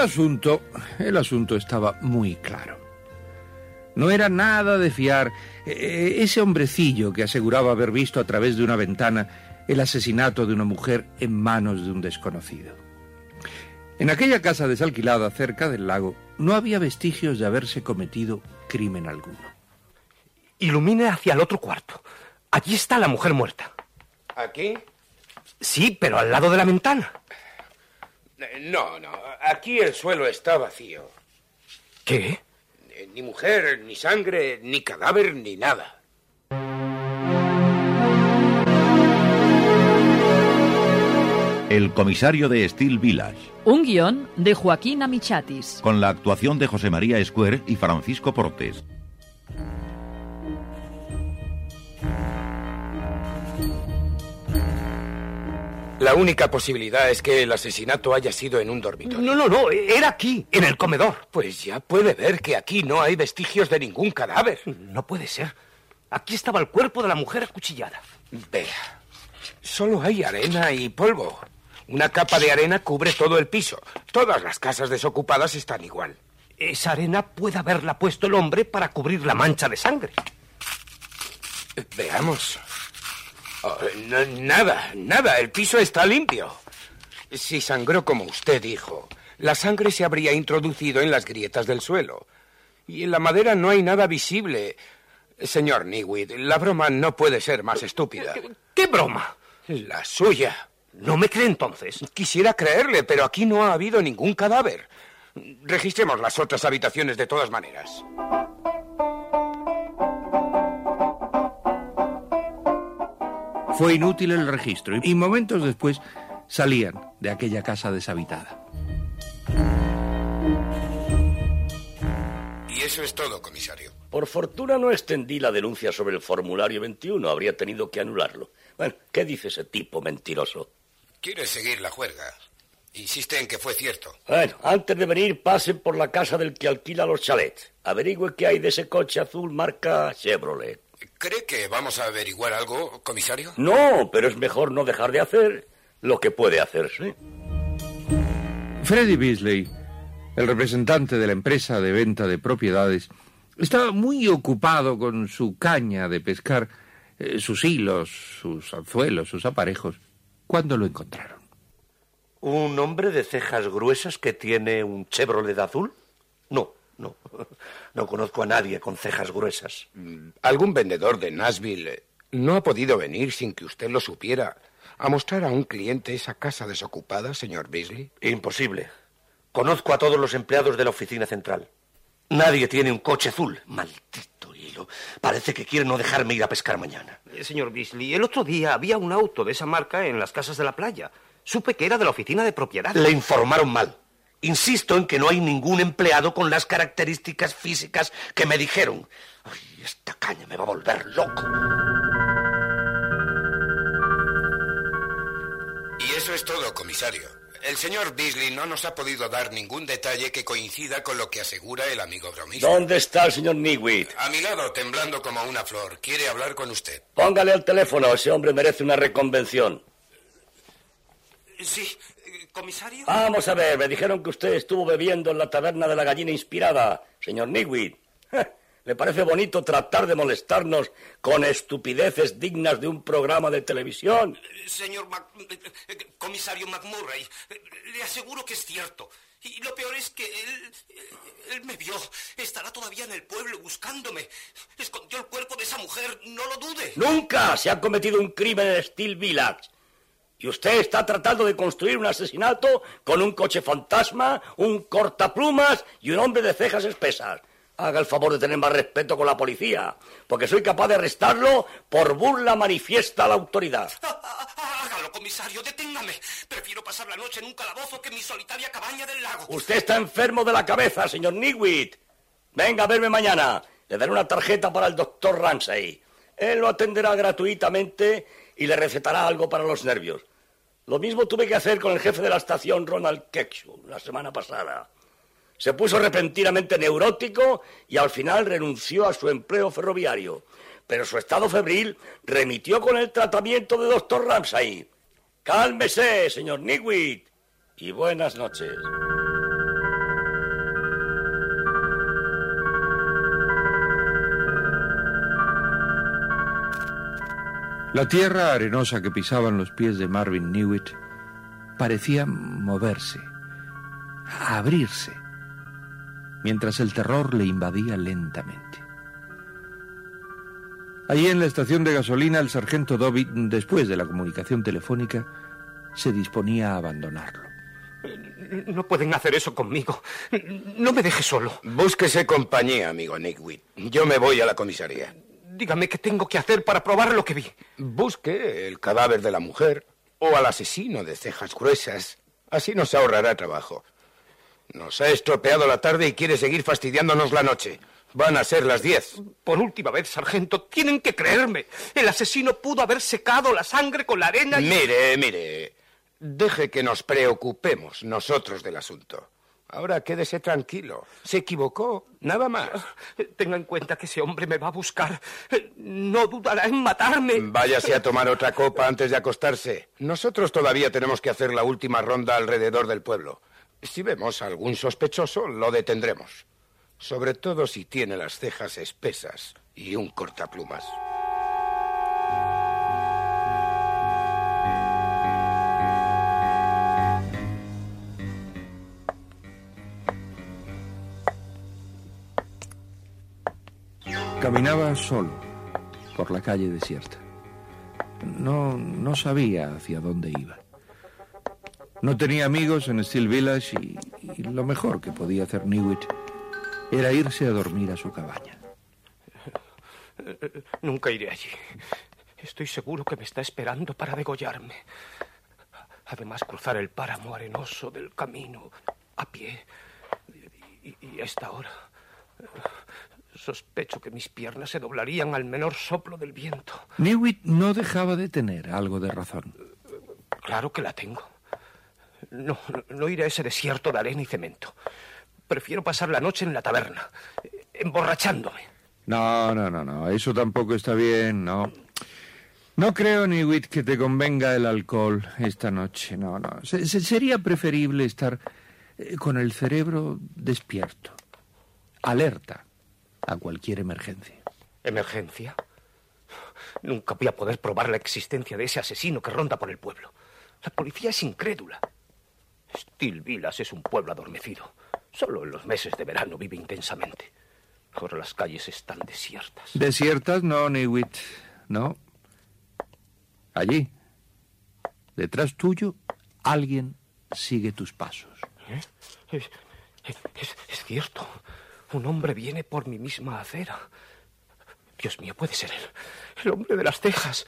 Asunto, el asunto estaba muy claro. No era nada de fiar eh, ese hombrecillo que aseguraba haber visto a través de una ventana el asesinato de una mujer en manos de un desconocido. En aquella casa desalquilada cerca del lago no había vestigios de haberse cometido crimen alguno. Ilumine hacia el otro cuarto. Allí está la mujer muerta. ¿Aquí? Sí, pero al lado de la ventana. No, no. Aquí el suelo está vacío. ¿Qué? Eh, Ni mujer, ni sangre, ni cadáver, ni nada. El comisario de Steel Village, Un guion de Joaquín Amichatis. con la actuación de José María Escuer y Francisco Portes. La única posibilidad es que el asesinato haya sido en un dormitorio. No, no, no. Era aquí, en el comedor. Pues ya puede ver que aquí no hay vestigios de ningún cadáver. No puede ser. Aquí estaba el cuerpo de la mujer acuchillada. Vea, solo hay arena y polvo. Una capa de arena cubre todo el piso. Todas las casas desocupadas están igual. Esa arena puede haberla puesto el hombre para cubrir la mancha de sangre. Veamos. Oh, no- nada, nada. El piso está limpio. Si sangró como usted dijo, la sangre se habría introducido en las grietas del suelo. Y en la madera no hay nada visible. Señor Newit, la broma no puede ser más estúpida. ¿Qué broma? La suya. ¿No me cree entonces? Quisiera creerle, pero aquí no ha habido ningún cadáver. Registremos las otras habitaciones de todas maneras. Fue inútil el registro y momentos después salían de aquella casa deshabitada. Y eso es todo, comisario. Por fortuna no extendí la denuncia sobre el formulario 21. Habría tenido que anularlo. Bueno, ¿qué dice ese tipo mentiroso? Quiere seguir la juerga. Insiste en que fue cierto. Bueno, antes de venir, pasen por la casa del que alquila los chalets. Averigüe qué hay de ese coche azul marca Chevrolet. ¿Cree que vamos a averiguar algo, comisario? No, pero es mejor no dejar de hacer lo que puede hacerse. Freddy Beasley, el representante de la empresa de venta de propiedades, estaba muy ocupado con su caña de pescar, eh, sus hilos, sus anzuelos, sus aparejos, cuando lo encontraron. ¿Un hombre de cejas gruesas que tiene un Chevrolet azul? No, no. No conozco a nadie con cejas gruesas. Algún vendedor de Nashville no ha podido venir sin que usted lo supiera a mostrar a un cliente esa casa desocupada, señor Beasley. Imposible. Conozco a todos los empleados de la oficina central. Nadie tiene un coche azul. Maldito hilo. Parece que quiere no dejarme ir a pescar mañana. Eh, Señor Beasley, el otro día había un auto de esa marca en las casas de la playa. Supe que era de la oficina de propiedad. Le informaron mal. Insisto en que no hay ningún empleado con las características físicas que me dijeron. Ay, esta caña me va a volver loco. Y eso es todo, comisario. El señor Beasley no nos ha podido dar ningún detalle que coincida con lo que asegura el amigo bromista. ¿Dónde está el señor Newit? A mi lado, temblando como una flor, quiere hablar con usted. Póngale al teléfono. Ese hombre merece una reconvención. Sí, comisario. Vamos a ver, me dijeron que usted estuvo bebiendo en la taberna de la gallina inspirada, señor Newit. ¿Le parece bonito tratar de molestarnos con estupideces dignas de un programa de televisión? Señor comisario McMurray, le aseguro que es cierto. Y lo peor es que él, él me vio. Estará todavía en el pueblo buscándome. Escondió el cuerpo de esa mujer, no lo dude. Nunca se ha cometido un crimen en Steel Village. Y usted está tratando de construir un asesinato con un coche fantasma, un cortaplumas y un hombre de cejas espesas. Haga el favor de tener más respeto con la policía, porque soy capaz de arrestarlo por burla manifiesta a la autoridad. Hágalo, comisario, deténgame. Prefiero pasar la noche en un calabozo que en mi solitaria cabaña del lago. Usted está enfermo de la cabeza, señor Newit. Venga a verme mañana. Le daré una tarjeta para el doctor Ramsey. Él lo atenderá gratuitamente y le recetará algo para los nervios. Lo mismo tuve que hacer con el jefe de la estación, Ronald Kekshu, la semana pasada. Se puso repentinamente neurótico y al final renunció a su empleo ferroviario. Pero su estado febril remitió con el tratamiento de doctor Ramsay. Cálmese, señor Nigwit, y buenas noches. La tierra arenosa que pisaban los pies de Marvin Newitt parecía moverse, abrirse mientras el terror le invadía lentamente. Allí en la estación de gasolina, el sargento Dobby, después de la comunicación telefónica, se disponía a abandonarlo. No pueden hacer eso conmigo. No me deje solo. Búsquese compañía, amigo Nickwitt. Yo me voy a la comisaría. Dígame qué tengo que hacer para probar lo que vi. Busque el cadáver de la mujer o al asesino de cejas gruesas. Así nos ahorrará trabajo. Nos ha estropeado la tarde y quiere seguir fastidiándonos la noche. Van a ser las diez. Por última vez, sargento, tienen que creerme. El asesino pudo haber secado la sangre con la arena y... Mire, mire. Deje que nos preocupemos nosotros del asunto. Ahora quédese tranquilo. Se equivocó, nada más. Tenga en cuenta que ese hombre me va a buscar. No dudará en matarme. Váyase a tomar otra copa antes de acostarse. Nosotros todavía tenemos que hacer la última ronda alrededor del pueblo. Si vemos a algún sospechoso, lo detendremos. Sobre todo si tiene las cejas espesas y un cortaplumas. Caminaba solo por la calle desierta. No, no sabía hacia dónde iba. No tenía amigos en Steel Village y, lo mejor que podía hacer Newitt era irse a dormir a su cabaña. Nunca iré allí. Estoy seguro que me está esperando para degollarme. Además, cruzar el páramo arenoso del camino a pie. Y, a esta hora. Sospecho que mis piernas se doblarían al menor soplo del viento. Newitt no dejaba de tener algo de razón. Claro que la tengo. No, no iré a ese desierto de arena y cemento. Prefiero pasar la noche en la taberna, emborrachándome. No, no, no, no. Eso tampoco está bien, no. No creo, Niwit, que te convenga el alcohol esta noche. No, no. sería preferible estar eh, con el cerebro despierto, alerta a cualquier emergencia. ¿Emergencia? Nunca voy a poder probar la existencia de ese asesino que ronda por el pueblo. La policía es incrédula. Steel Villas es un pueblo adormecido. Solo en los meses de verano vive intensamente. Ahora las calles están desiertas. Desiertas no, Newitt. No. Allí, detrás tuyo, alguien sigue tus pasos. ¿Eh? Es, es, cierto. Un hombre viene por mi misma acera. Dios mío, puede ser él. El hombre de las cejas.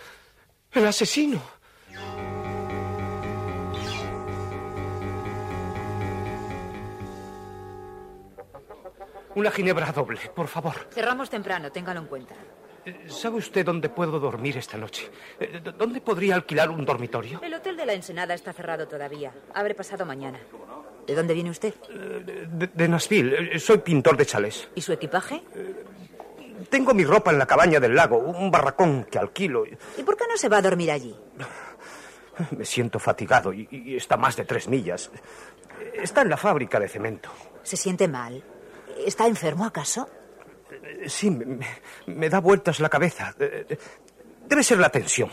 El asesino. Una ginebra doble, por favor. Cerramos temprano, téngalo en cuenta. Eh, ¿Sabe usted dónde puedo dormir esta noche? Eh, ¿Dónde podría alquilar un dormitorio? El Hotel de la Ensenada está cerrado todavía. Abre pasado mañana. ¿De dónde viene usted? Eh, de, de Nashville. Soy pintor de chalés. ¿Y su equipaje? Tengo mi ropa en la cabaña del lago, un barracón que alquilo. ¿Y por qué no se va a dormir allí? Me siento fatigado y, y está más de tres millas. Está en la fábrica de cemento. ¿Se siente mal? ¿Está enfermo acaso? Eh, Sí, me, me- da vueltas la cabeza. Eh, eh, Debe ser la tensión.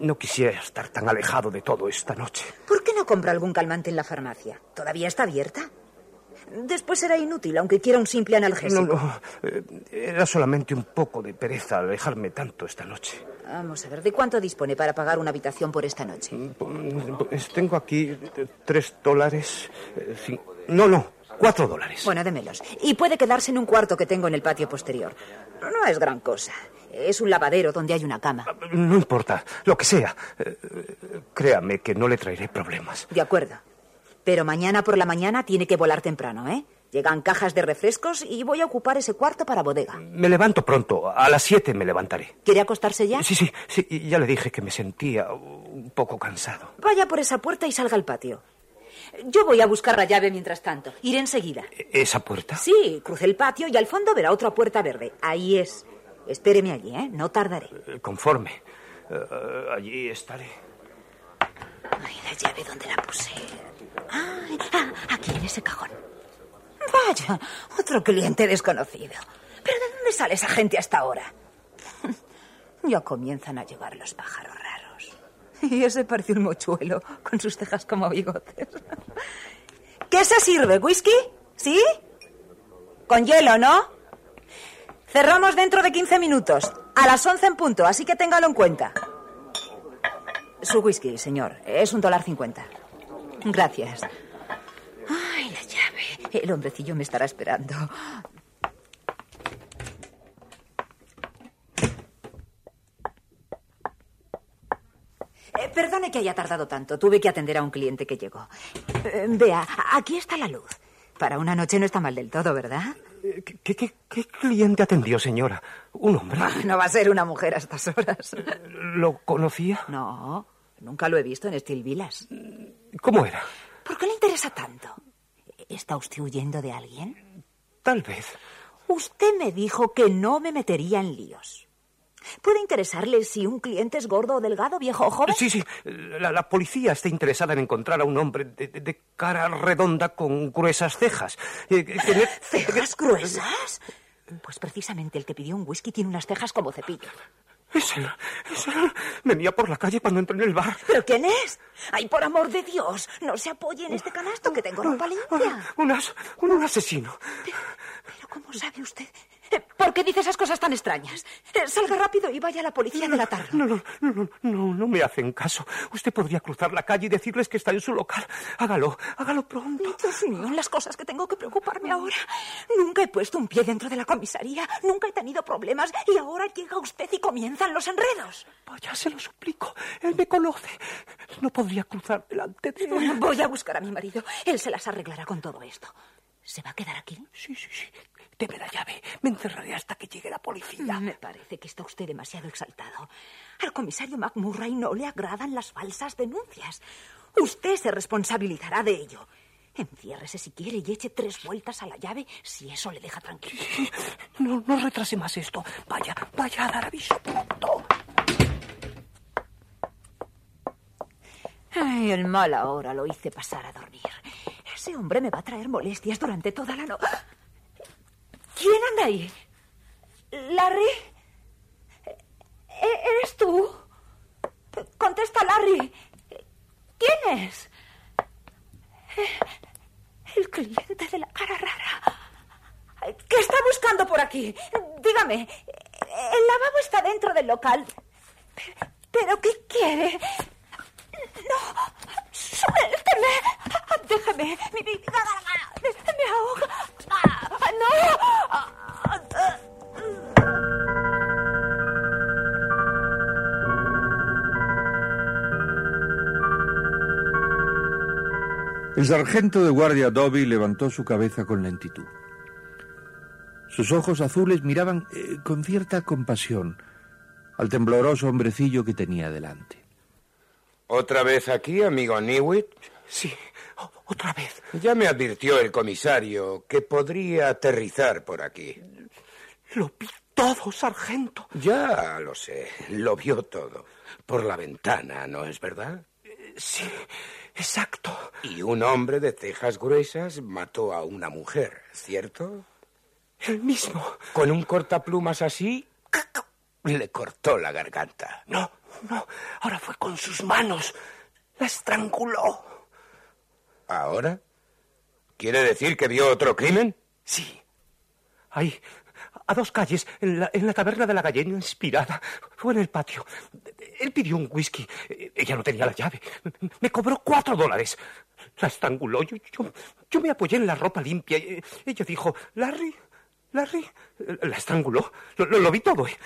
No quisiera estar tan alejado de todo esta noche. ¿Por qué no compra algún calmante en la farmacia? ¿Todavía está abierta? Después será inútil, aunque quiera un simple analgésico. No, no. eh, Era solamente un poco de pereza alejarme tanto esta noche. Vamos a ver, ¿de cuánto dispone para pagar una habitación por esta noche? Pues tengo aquí eh, tres dólares. eh, No, no, cuatro dólares. Bueno, démelos. Y puede quedarse en un cuarto que tengo en el patio posterior. No es gran cosa. Es un lavadero donde hay una cama. No importa, lo que sea. Eh, Créame que no le traeré problemas. De acuerdo. Pero mañana por la mañana tiene que volar temprano, ¿eh? Llegan cajas de refrescos y voy a ocupar ese cuarto para bodega. Me levanto pronto. A las siete me levantaré. ¿Quiere acostarse ya? Sí, sí, sí. Ya le dije que me sentía un poco cansado. Vaya por esa puerta y salga al patio. Yo voy a buscar la llave mientras tanto. Iré enseguida. ¿Esa puerta? Sí, cruce el patio y al fondo verá otra puerta verde. Ahí es. Espéreme allí, ¿eh? No tardaré. Eh, Conforme. Eh, allí estaré. Ay, la llave, ¿dónde la puse? Ay, ah, aquí en ese cajón. Vaya, otro cliente desconocido. ¿Pero de dónde sale esa gente hasta ahora? Ya comienzan a llegar los pájaros raros. Y ese parece un mochuelo, con sus cejas como bigotes. ¿Qué se sirve? ¿Whisky? ¿Sí? Con hielo, ¿no? Cerramos dentro de 15 minutos. A las 11 en punto, así que téngalo en cuenta. Su whisky, señor. Es un dólar cincuenta. Gracias. Ay, la llave. El hombrecillo me estará esperando. Eh, perdone que haya tardado tanto. Tuve que atender a un cliente que llegó. Eh, vea, aquí está la luz. Para una noche no está mal del todo, ¿verdad? ¿Qué, qué- qué cliente atendió, señora? ¿Un hombre? Ah, No va a ser una mujer a estas horas. ¿Lo conocía? No, nunca lo he visto en Steel Villas. ¿Cómo era? ¿Por qué le interesa tanto? ¿Está usted huyendo de alguien? Tal vez. Usted me dijo que no me metería en líos. ¿Puede interesarle si un cliente es gordo o delgado, viejo o joven? Sí, sí. La, la policía está interesada en encontrar a un hombre de, cara redonda con gruesas cejas. Eh, que- que- ¿Cejas gruesas? Pues precisamente el que pidió un whisky tiene unas cejas como cepillo. Es él, es él. Venía por la calle cuando entré en el bar. ¿Pero quién es? ¡Ay, por amor de Dios! No se apoye en este canasto que tengo ropa limpia. Un, as- un, un asesino. ¿Pero cómo sabe usted? ¿Por qué dice esas cosas tan extrañas? Eh, Salga rápido y vaya a la policía de la tarde. No, no, no, no, no, no me hacen caso. Usted podría cruzar la calle y decirles que está en su local. Hágalo, hágalo pronto. Dios mío, las cosas que tengo que preocuparme ahora. Nunca he puesto un pie dentro de la comisaría, nunca he tenido problemas y ahora llega usted y comienzan los enredos. Vaya, se lo suplico. Él me conoce. No podría cruzar delante de él. Voy a buscar a mi marido. Él se las arreglará con todo esto. ¿Se va a quedar aquí? Sí, sí, sí. Deme la llave. Me encerraré hasta que llegue la policía. Me parece que está usted demasiado exaltado. Al comisario McMurray no le agradan las falsas denuncias. Usted se responsabilizará de ello. Enciérrese si quiere y eche tres vueltas a la llave si eso le deja tranquilo. No, no retrase más esto. Vaya, vaya a dar aviso pronto. Ay, el mal ahora lo hice pasar a dormir. Ese hombre me va a traer molestias durante toda la noche. ¿Quién anda ahí? ¿Larry? ¿E- ¿Eres tú? Contesta, Larry. ¿Quién es? El cliente de la cara rara. ¿Qué está buscando por aquí? Dígame. El lavabo está dentro del local. ¿Pero qué quiere? ¡No! ¡Suélteme! ¡Déjeme! ¡Mi, mi, me ahoga! ¡Ah, ¡No! El sargento de guardia Dobby levantó su cabeza con lentitud. Sus ojos azules miraban eh, con cierta compasión al tembloroso hombrecillo que tenía delante. ¿Otra vez aquí, amigo Newitt? Sí, otra vez. Ya me advirtió el comisario que podría aterrizar por aquí. Lo vi todo, sargento. Ya lo sé, lo vio todo. Por la ventana, ¿no es verdad? Sí, exacto. Y un hombre de cejas gruesas mató a una mujer, ¿cierto? El mismo. Con un cortaplumas así, le cortó la garganta. No, no. Ahora fue con sus manos. La estranguló. ¿Ahora? ¿Quiere decir que vio otro crimen? Sí. Ahí, a dos calles, en la, en taberna de la gallina inspirada. Fue en el patio. Él pidió un whisky. Ella no tenía la llave. Me cobró cuatro dólares. La estranguló. Yo, yo, yo me apoyé en la ropa limpia. Ella dijo, Larry, Larry, la estranguló. Lo, lo, lo, vi todo. ¿eh?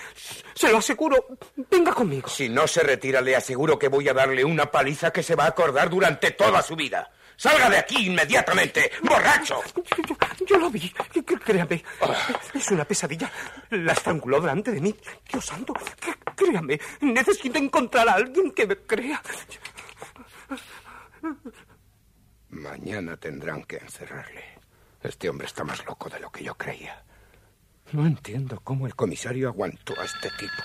Se lo aseguro. Venga conmigo. Si no se retira, le aseguro que voy a darle una paliza que se va a acordar durante toda su vida. ¡Salga de aquí inmediatamente! ¡Borracho! Yo, yo lo vi. Créame. Es una pesadilla. La estranguló delante de mí. Dios santo. Créame. Necesito encontrar a alguien que me crea. Mañana tendrán que encerrarle. Este hombre está más loco de lo que yo creía. No entiendo cómo el comisario aguantó a este tipo.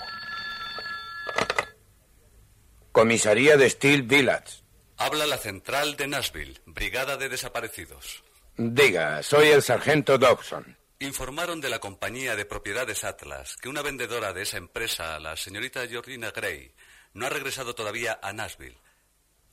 Comisaría de Steel Village. Habla la central de Nashville, Brigada de Desaparecidos. Diga, soy el sargento Dobson. Informaron de la compañía de propiedades Atlas que una vendedora de esa empresa, la señorita Georgina Gray, no ha regresado todavía a Nashville.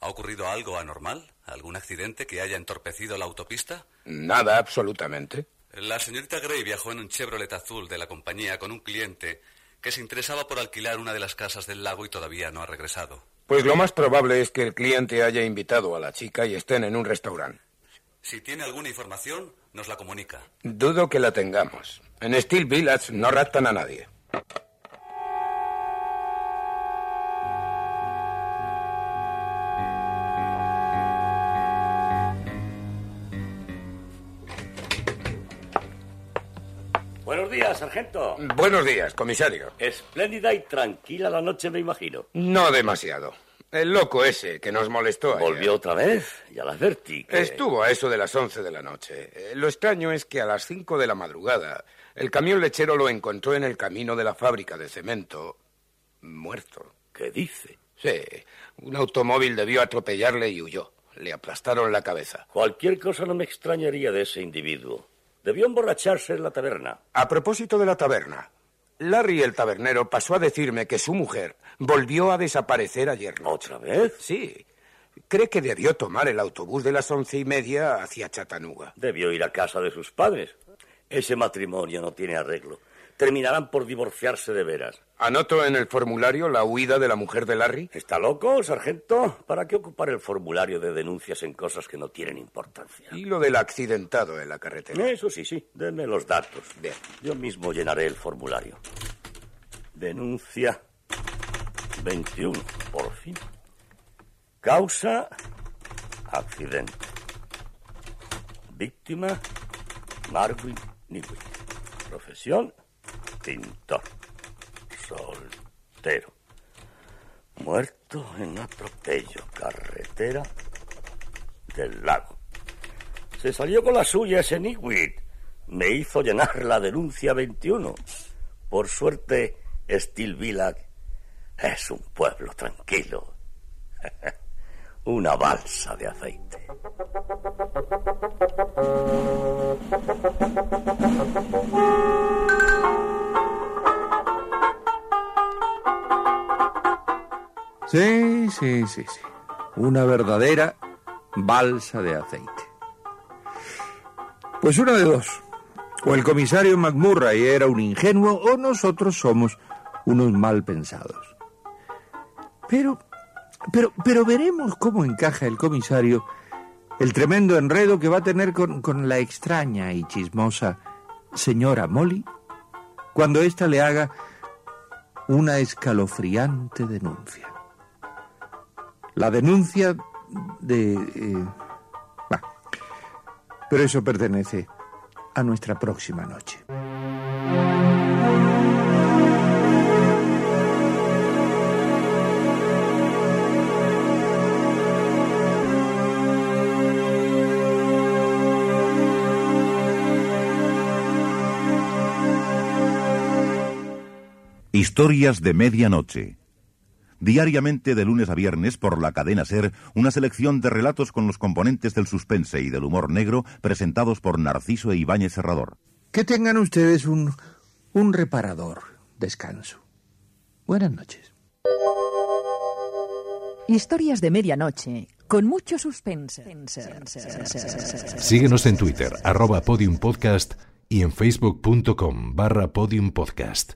¿Ha ocurrido algo anormal? ¿Algún accidente que haya entorpecido la autopista? Nada, absolutamente. La señorita Gray viajó en un Chevrolet azul de la compañía con un cliente que se interesaba por alquilar una de las casas del lago y todavía no ha regresado. Pues lo más probable es que el cliente haya invitado a la chica y estén en un restaurante. Si tiene alguna información, nos la comunica. Dudo que la tengamos. En Steel Village no raptan a nadie. Días, sargento. Buenos días, comisario. Espléndida y tranquila la noche, me imagino. No demasiado. El loco ese que nos molestó. ¿Volvió ayer. otra vez? Ya la advertí. Que... Estuvo a eso de las once de la noche. Eh, lo extraño es que a las cinco de la madrugada el camión lechero lo encontró en el camino de la fábrica de cemento muerto. ¿Qué dice? Sí, un automóvil debió atropellarle y huyó. Le aplastaron la cabeza. Cualquier cosa no me extrañaría de ese individuo. Debió emborracharse en la taberna. A propósito de la taberna, Larry el tabernero pasó a decirme que su mujer volvió a desaparecer ayer. ¿Otra vez? Sí. Cree que debió tomar el autobús de las once y media hacia Chattanooga. Debió ir a casa de sus padres. Ese matrimonio no tiene arreglo. Terminarán por divorciarse de veras. ¿Anoto en el formulario la huida de la mujer de Larry? ¿Está loco, sargento? ¿Para qué ocupar el formulario de denuncias en cosas que no tienen importancia? Y lo del accidentado en la carretera. Eso sí, sí. Denme los datos. Bien. Yo mismo llenaré el formulario. Denuncia 21, por fin. Causa, accidente. Víctima, Marvin Newey. Profesión, pintor. Soltero. Muerto en atropello. Carretera del lago. Se salió con la suya ese Newit. Me hizo llenar la denuncia 21. Por suerte, Steel Village es un pueblo tranquilo. Una balsa de aceite. Sí, sí, sí, sí. Una verdadera balsa de aceite. Pues una de dos. O el comisario McMurray era un ingenuo o nosotros somos unos mal pensados. Pero, pero, pero veremos cómo encaja el comisario el tremendo enredo que va a tener con, con la extraña y chismosa señora Molly cuando ésta le haga una escalofriante denuncia. La denuncia de... Eh, bah, pero eso pertenece a nuestra próxima noche. Historias de Medianoche. Diariamente de lunes a viernes por la cadena Ser, una selección de relatos con los componentes del suspense y del humor negro presentados por Narciso e Ibáñez Serrador. Que tengan ustedes un, un reparador descanso. Buenas noches. Historias de medianoche con mucho suspense. Síguenos en Twitter, arroba podiumpodcast y en facebook.com barra podiumpodcast.